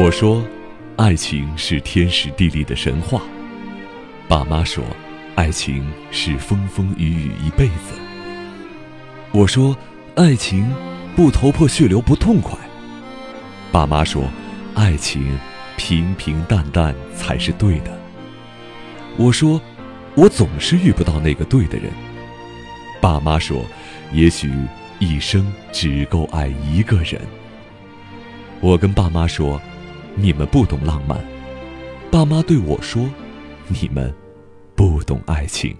我说，爱情是天时地利的神话。爸妈说，爱情是风风雨雨一辈子。我说，爱情不头破血流不痛快。爸妈说，爱情平平淡淡才是对的。我说，我总是遇不到那个对的人。爸妈说，也许一生只够爱一个人。我跟爸妈说，你们不懂浪漫。爸妈对我说，你们不懂爱情。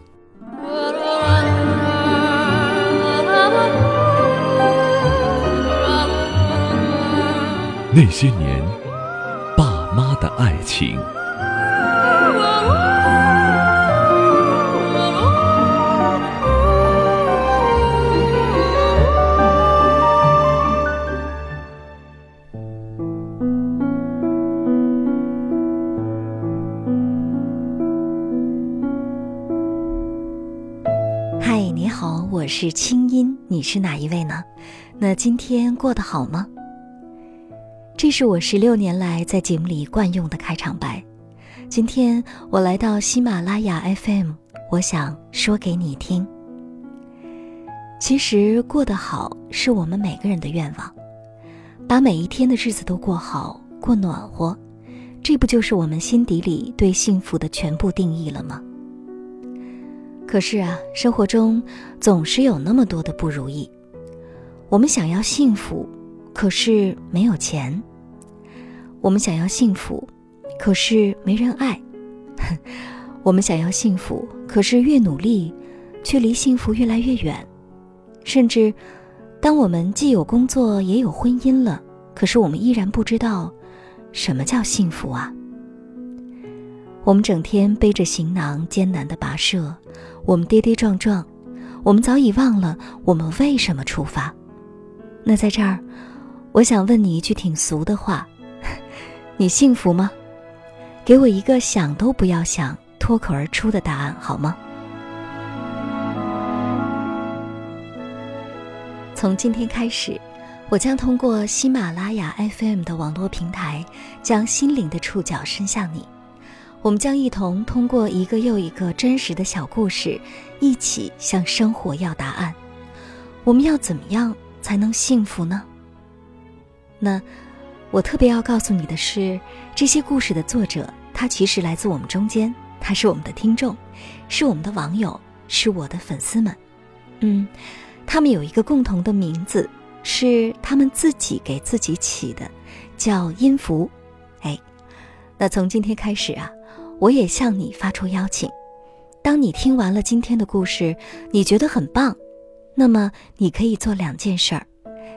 那些年，爸妈的爱情。是清音，你是哪一位呢？那今天过得好吗？这是我十六年来在节目里惯用的开场白。今天我来到喜马拉雅 FM，我想说给你听。其实过得好是我们每个人的愿望，把每一天的日子都过好，过暖和，这不就是我们心底里对幸福的全部定义了吗？可是啊，生活中总是有那么多的不如意。我们想要幸福，可是没有钱；我们想要幸福，可是没人爱；我们想要幸福，可是越努力，却离幸福越来越远。甚至，当我们既有工作也有婚姻了，可是我们依然不知道什么叫幸福啊！我们整天背着行囊，艰难的跋涉。我们跌跌撞撞，我们早已忘了我们为什么出发。那在这儿，我想问你一句挺俗的话：你幸福吗？给我一个想都不要想、脱口而出的答案好吗？从今天开始，我将通过喜马拉雅 FM 的网络平台，将心灵的触角伸向你。我们将一同通过一个又一个真实的小故事，一起向生活要答案。我们要怎么样才能幸福呢？那我特别要告诉你的是，这些故事的作者，他其实来自我们中间，他是我们的听众，是我们的网友，是我的粉丝们。嗯，他们有一个共同的名字，是他们自己给自己起的，叫音符。哎，那从今天开始啊。我也向你发出邀请，当你听完了今天的故事，你觉得很棒，那么你可以做两件事儿。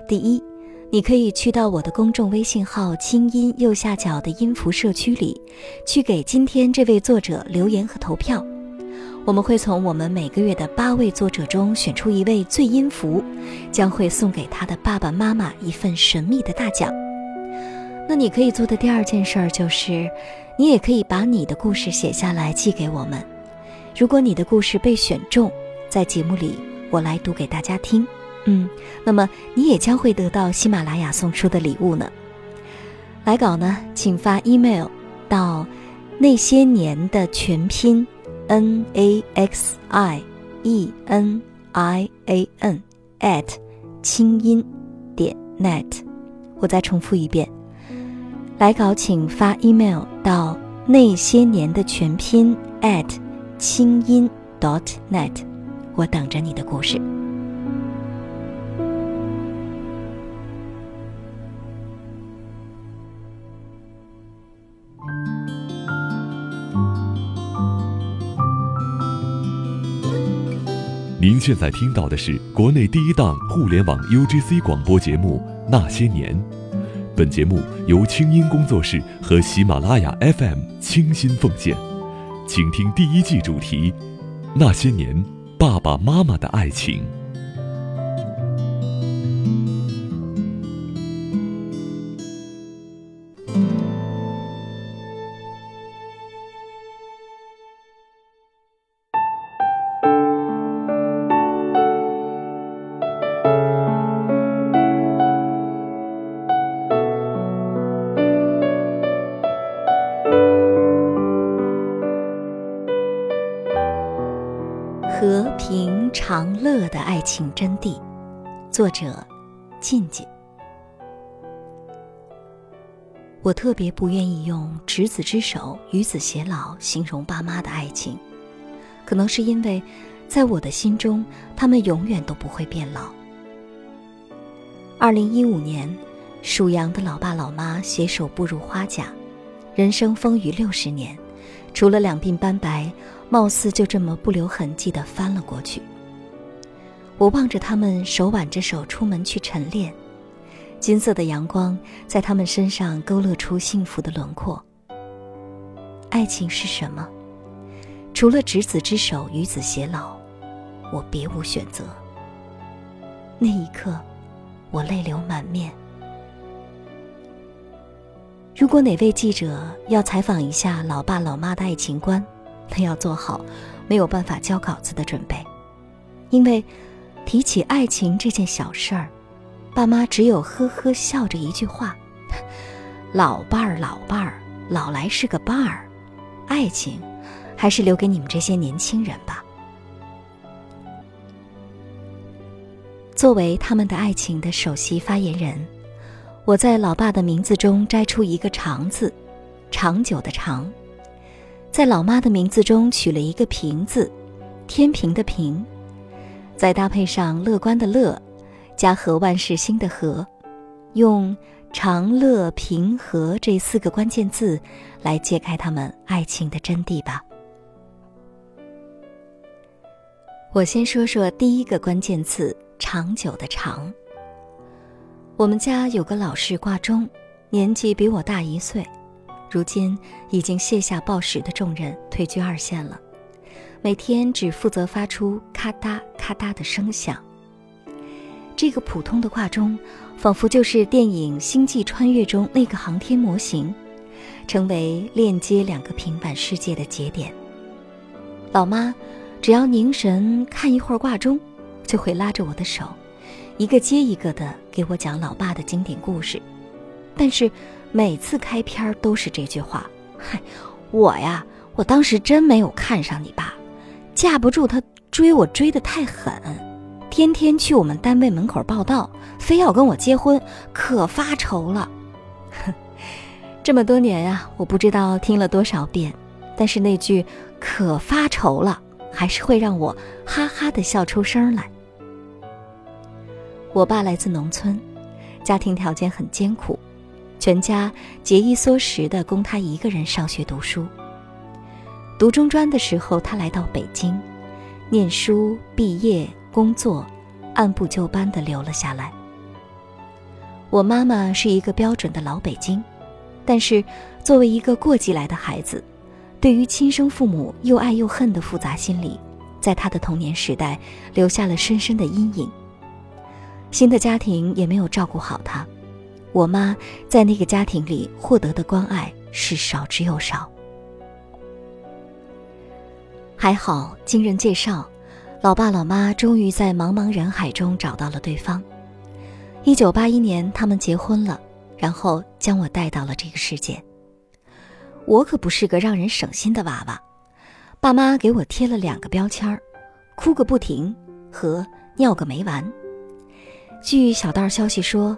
第一，你可以去到我的公众微信号“清音”右下角的音符社区里，去给今天这位作者留言和投票。我们会从我们每个月的八位作者中选出一位最音符，将会送给他的爸爸妈妈一份神秘的大奖。那你可以做的第二件事儿就是。你也可以把你的故事写下来寄给我们。如果你的故事被选中，在节目里我来读给大家听，嗯，那么你也将会得到喜马拉雅送出的礼物呢。来稿呢，请发 email 到那些年的全拼 n a x i e n i a n at 清音点 net。我再重复一遍。来稿请发 email 到那些年的全拼 at 清音 dot net，我等着你的故事。您现在听到的是国内第一档互联网 UGC 广播节目《那些年》。本节目由清音工作室和喜马拉雅 FM 倾心奉献，请听第一季主题：那些年爸爸妈妈的爱情。和平常乐的爱情真谛，作者：静静。我特别不愿意用“执子之手，与子偕老”形容爸妈的爱情，可能是因为，在我的心中，他们永远都不会变老。二零一五年，属羊的老爸老妈携手步入花甲，人生风雨六十年，除了两鬓斑白，貌似就这么不留痕迹地翻了过去。我望着他们手挽着手出门去晨练。金色的阳光在他们身上勾勒出幸福的轮廓。爱情是什么？除了执子之手，与子偕老，我别无选择。那一刻，我泪流满面。如果哪位记者要采访一下老爸老妈的爱情观，他要做好没有办法交稿子的准备，因为提起爱情这件小事儿。爸妈只有呵呵笑着一句话：“ 老伴儿，老伴儿，老来是个伴儿，爱情还是留给你们这些年轻人吧。”作为他们的爱情的首席发言人，我在老爸的名字中摘出一个“长”字，长久的“长”；在老妈的名字中取了一个“平”字，天平的“平”；再搭配上乐观的“乐”。家和万事兴的和，用长乐平和这四个关键字来揭开他们爱情的真谛吧。我先说说第一个关键字“长久”的长。我们家有个老式挂钟，年纪比我大一岁，如今已经卸下报时的重任，退居二线了，每天只负责发出咔嗒咔嗒的声响。这个普通的挂钟，仿佛就是电影《星际穿越》中那个航天模型，成为链接两个平板世界的节点。老妈只要凝神看一会儿挂钟，就会拉着我的手，一个接一个的给我讲老爸的经典故事。但是每次开篇都是这句话：“嗨，我呀，我当时真没有看上你爸，架不住他追我追得太狠。”天天去我们单位门口报道，非要跟我结婚，可发愁了。哼，这么多年呀，我不知道听了多少遍，但是那句“可发愁了”还是会让我哈哈的笑出声来。我爸来自农村，家庭条件很艰苦，全家节衣缩食的供他一个人上学读书。读中专的时候，他来到北京，念书毕业。工作，按部就班的留了下来。我妈妈是一个标准的老北京，但是作为一个过继来的孩子，对于亲生父母又爱又恨的复杂心理，在她的童年时代留下了深深的阴影。新的家庭也没有照顾好她，我妈在那个家庭里获得的关爱是少之又少。还好，经人介绍。老爸老妈终于在茫茫人海中找到了对方。一九八一年，他们结婚了，然后将我带到了这个世界。我可不是个让人省心的娃娃，爸妈给我贴了两个标签儿：哭个不停和尿个没完。据小道消息说，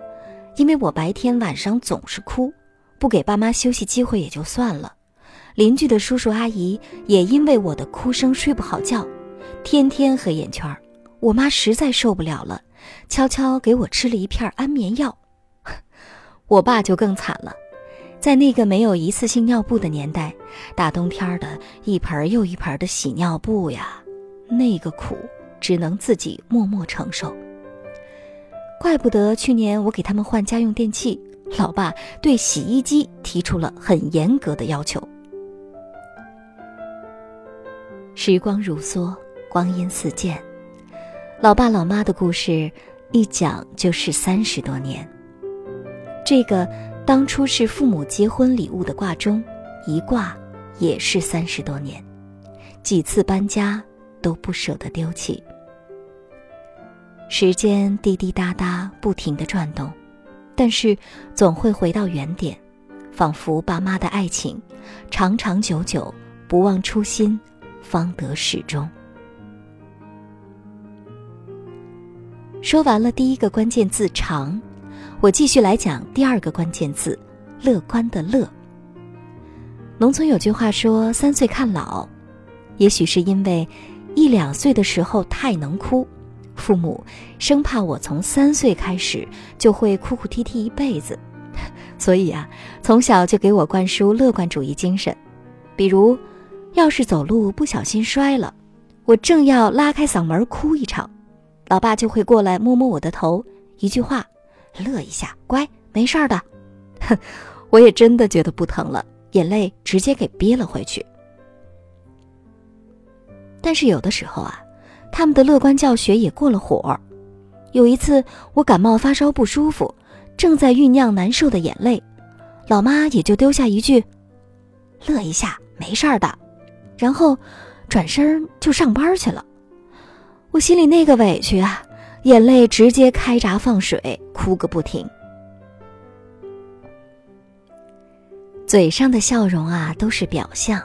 因为我白天晚上总是哭，不给爸妈休息机会也就算了，邻居的叔叔阿姨也因为我的哭声睡不好觉。天天黑眼圈我妈实在受不了了，悄悄给我吃了一片安眠药。我爸就更惨了，在那个没有一次性尿布的年代，大冬天的一盆又一盆的洗尿布呀，那个苦只能自己默默承受。怪不得去年我给他们换家用电器，老爸对洗衣机提出了很严格的要求。时光如梭。光阴似箭，老爸老妈的故事一讲就是三十多年。这个当初是父母结婚礼物的挂钟，一挂也是三十多年，几次搬家都不舍得丢弃。时间滴滴答答不停的转动，但是总会回到原点，仿佛爸妈的爱情，长长久久，不忘初心，方得始终。说完了第一个关键字“长”，我继续来讲第二个关键字“乐观”的“乐”。农村有句话说：“三岁看老”，也许是因为一两岁的时候太能哭，父母生怕我从三岁开始就会哭哭啼啼一辈子，所以啊，从小就给我灌输乐观主义精神。比如，要是走路不小心摔了，我正要拉开嗓门哭一场。老爸就会过来摸摸我的头，一句话，乐一下，乖，没事儿的。哼，我也真的觉得不疼了，眼泪直接给憋了回去。但是有的时候啊，他们的乐观教学也过了火。有一次我感冒发烧不舒服，正在酝酿难受的眼泪，老妈也就丢下一句：“乐一下，没事儿的。”然后转身就上班去了。我心里那个委屈啊，眼泪直接开闸放水，哭个不停。嘴上的笑容啊，都是表象。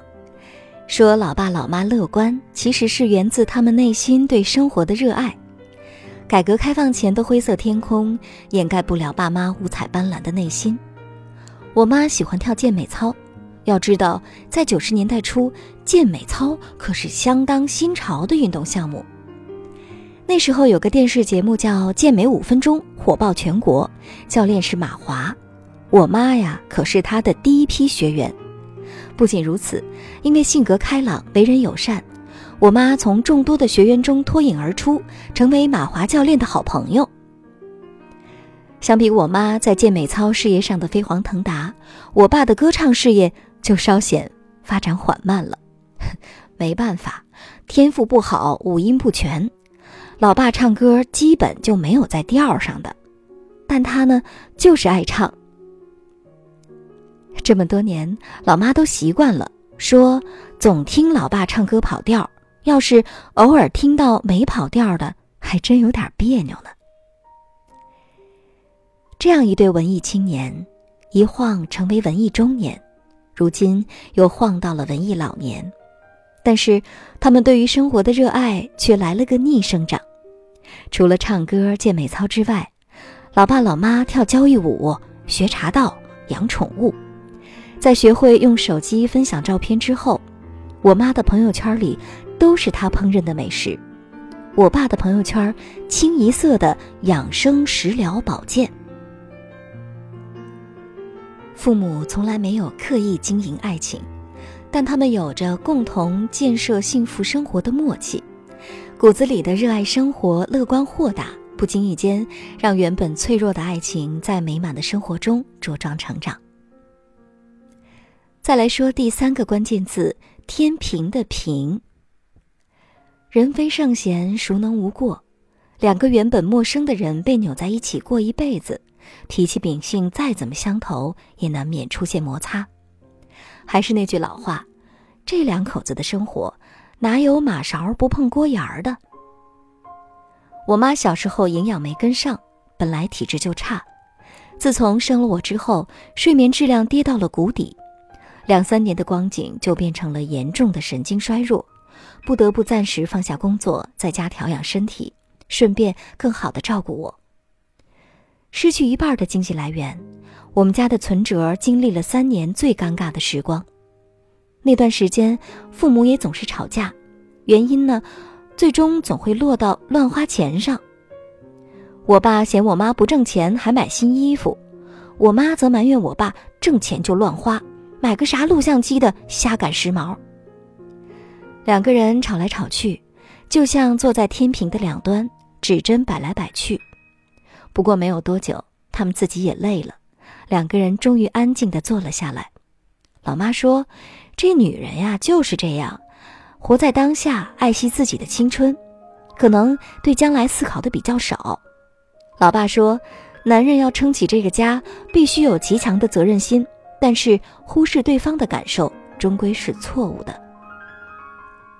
说老爸老妈乐观，其实是源自他们内心对生活的热爱。改革开放前的灰色天空，掩盖不了爸妈五彩斑斓的内心。我妈喜欢跳健美操，要知道，在九十年代初，健美操可是相当新潮的运动项目。那时候有个电视节目叫《健美五分钟》，火爆全国。教练是马华，我妈呀可是他的第一批学员。不仅如此，因为性格开朗、为人友善，我妈从众多的学员中脱颖而出，成为马华教练的好朋友。相比我妈在健美操事业上的飞黄腾达，我爸的歌唱事业就稍显发展缓慢了。没办法，天赋不好，五音不全。老爸唱歌基本就没有在调上的，但他呢就是爱唱。这么多年，老妈都习惯了，说总听老爸唱歌跑调，要是偶尔听到没跑调的，还真有点别扭呢。这样一对文艺青年，一晃成为文艺中年，如今又晃到了文艺老年，但是他们对于生活的热爱却来了个逆生长。除了唱歌、健美操之外，老爸老妈跳交谊舞、学茶道、养宠物。在学会用手机分享照片之后，我妈的朋友圈里都是她烹饪的美食，我爸的朋友圈清一色的养生、食疗、保健。父母从来没有刻意经营爱情，但他们有着共同建设幸福生活的默契。骨子里的热爱生活、乐观豁达，不经意间让原本脆弱的爱情在美满的生活中茁壮成长。再来说第三个关键字“天平”的“平”。人非圣贤，孰能无过？两个原本陌生的人被扭在一起过一辈子，脾气秉性再怎么相投，也难免出现摩擦。还是那句老话，这两口子的生活。哪有马勺不碰锅沿儿的？我妈小时候营养没跟上，本来体质就差，自从生了我之后，睡眠质量跌到了谷底，两三年的光景就变成了严重的神经衰弱，不得不暂时放下工作，在家调养身体，顺便更好的照顾我。失去一半的经济来源，我们家的存折经历了三年最尴尬的时光。那段时间，父母也总是吵架，原因呢，最终总会落到乱花钱上。我爸嫌我妈不挣钱还买新衣服，我妈则埋怨我爸挣钱就乱花，买个啥录像机的瞎赶时髦。两个人吵来吵去，就像坐在天平的两端，指针摆来摆去。不过没有多久，他们自己也累了，两个人终于安静地坐了下来。老妈说。这女人呀就是这样，活在当下，爱惜自己的青春，可能对将来思考的比较少。老爸说，男人要撑起这个家，必须有极强的责任心，但是忽视对方的感受，终归是错误的。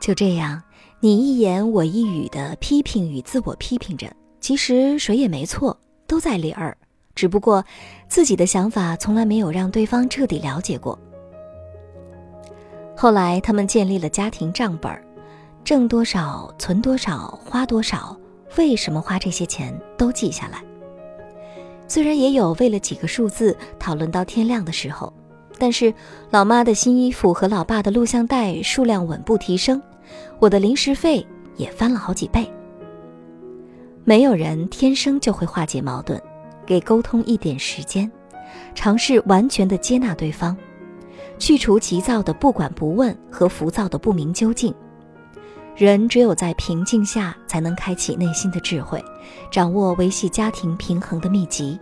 就这样，你一言我一语的批评与自我批评着，其实谁也没错，都在理儿，只不过自己的想法从来没有让对方彻底了解过。后来，他们建立了家庭账本挣多少存多少，花多少，为什么花这些钱都记下来。虽然也有为了几个数字讨论到天亮的时候，但是老妈的新衣服和老爸的录像带数量稳步提升，我的零食费也翻了好几倍。没有人天生就会化解矛盾，给沟通一点时间，尝试完全的接纳对方，去除急躁的不管不问和浮躁的不明究竟。人只有在平静下，才能开启内心的智慧，掌握维系家庭平衡的秘籍。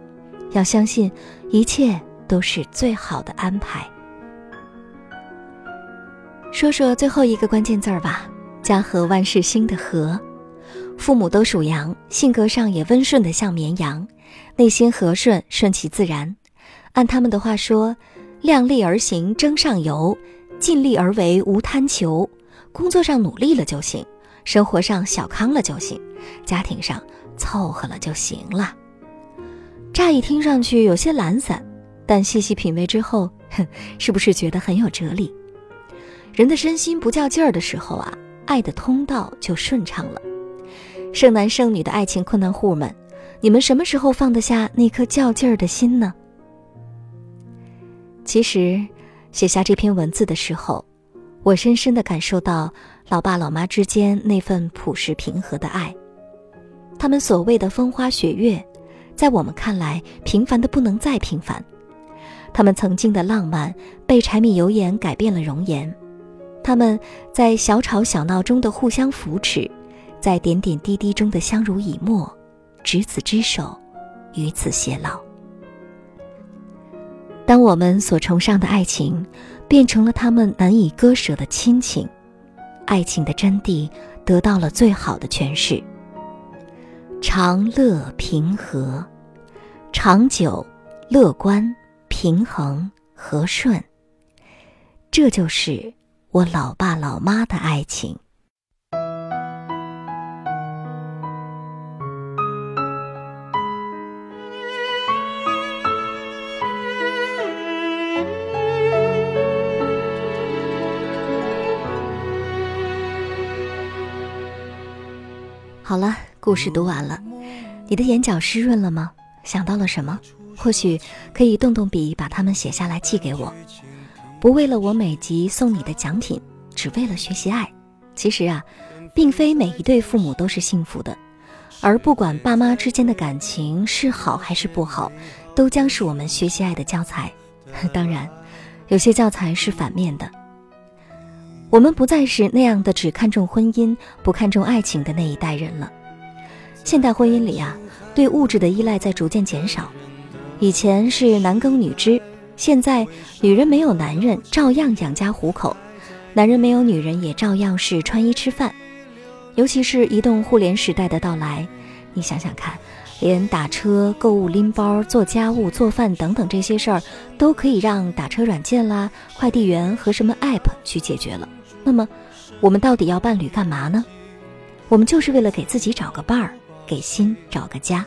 要相信，一切都是最好的安排。说说最后一个关键字儿吧，家和万事兴的和。父母都属羊，性格上也温顺的像绵羊，内心和顺，顺其自然。按他们的话说，量力而行，争上游，尽力而为，无贪求。工作上努力了就行，生活上小康了就行，家庭上凑合了就行了。乍一听上去有些懒散，但细细品味之后，哼，是不是觉得很有哲理？人的身心不较劲儿的时候啊，爱的通道就顺畅了。剩男剩女的爱情困难户们，你们什么时候放得下那颗较劲儿的心呢？其实，写下这篇文字的时候。我深深的感受到老爸老妈之间那份朴实平和的爱，他们所谓的风花雪月，在我们看来平凡的不能再平凡。他们曾经的浪漫被柴米油盐改变了容颜，他们在小吵小闹中的互相扶持，在点点滴滴中的相濡以沫，执子之手，与子偕老。当我们所崇尚的爱情。变成了他们难以割舍的亲情，爱情的真谛得到了最好的诠释。长乐平和，长久、乐观、平衡、和顺，这就是我老爸老妈的爱情。故事读完了，你的眼角湿润了吗？想到了什么？或许可以动动笔，把它们写下来寄给我。不为了我每集送你的奖品，只为了学习爱。其实啊，并非每一对父母都是幸福的，而不管爸妈之间的感情是好还是不好，都将是我们学习爱的教材。当然，有些教材是反面的。我们不再是那样的只看重婚姻不看重爱情的那一代人了。现代婚姻里啊，对物质的依赖在逐渐减少。以前是男耕女织，现在女人没有男人照样养家糊口，男人没有女人也照样是穿衣吃饭。尤其是移动互联时代的到来，你想想看，连打车、购物、拎包、做家务、做饭等等这些事儿，都可以让打车软件啦、快递员和什么 app 去解决了。那么，我们到底要伴侣干嘛呢？我们就是为了给自己找个伴儿，给心找个家。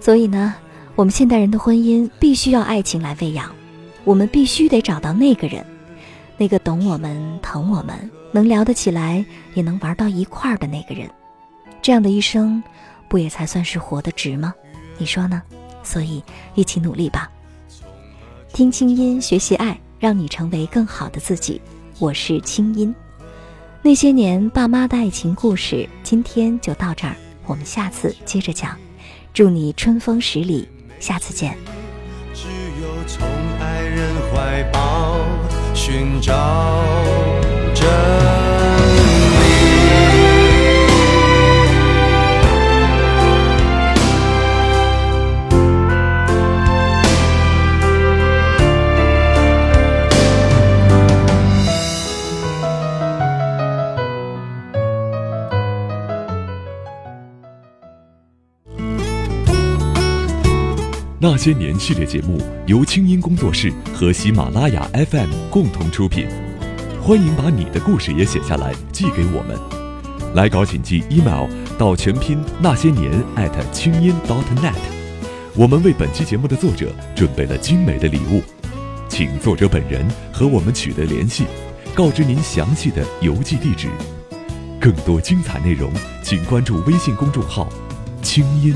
所以呢，我们现代人的婚姻必须要爱情来喂养，我们必须得找到那个人，那个懂我们、疼我们、能聊得起来，也能玩到一块儿的那个人。这样的一生，不也才算是活得值吗？你说呢？所以，一起努力吧。听清音，学习爱，让你成为更好的自己。我是清音，那些年爸妈的爱情故事，今天就到这儿，我们下次接着讲。祝你春风十里，下次见。只有从爱人怀抱寻找着。那些年系列节目由清音工作室和喜马拉雅 FM 共同出品，欢迎把你的故事也写下来寄给我们。来稿请寄 email 到全拼那些年艾特清音 .dot.net。我们为本期节目的作者准备了精美的礼物，请作者本人和我们取得联系，告知您详细的邮寄地址。更多精彩内容，请关注微信公众号“清音”。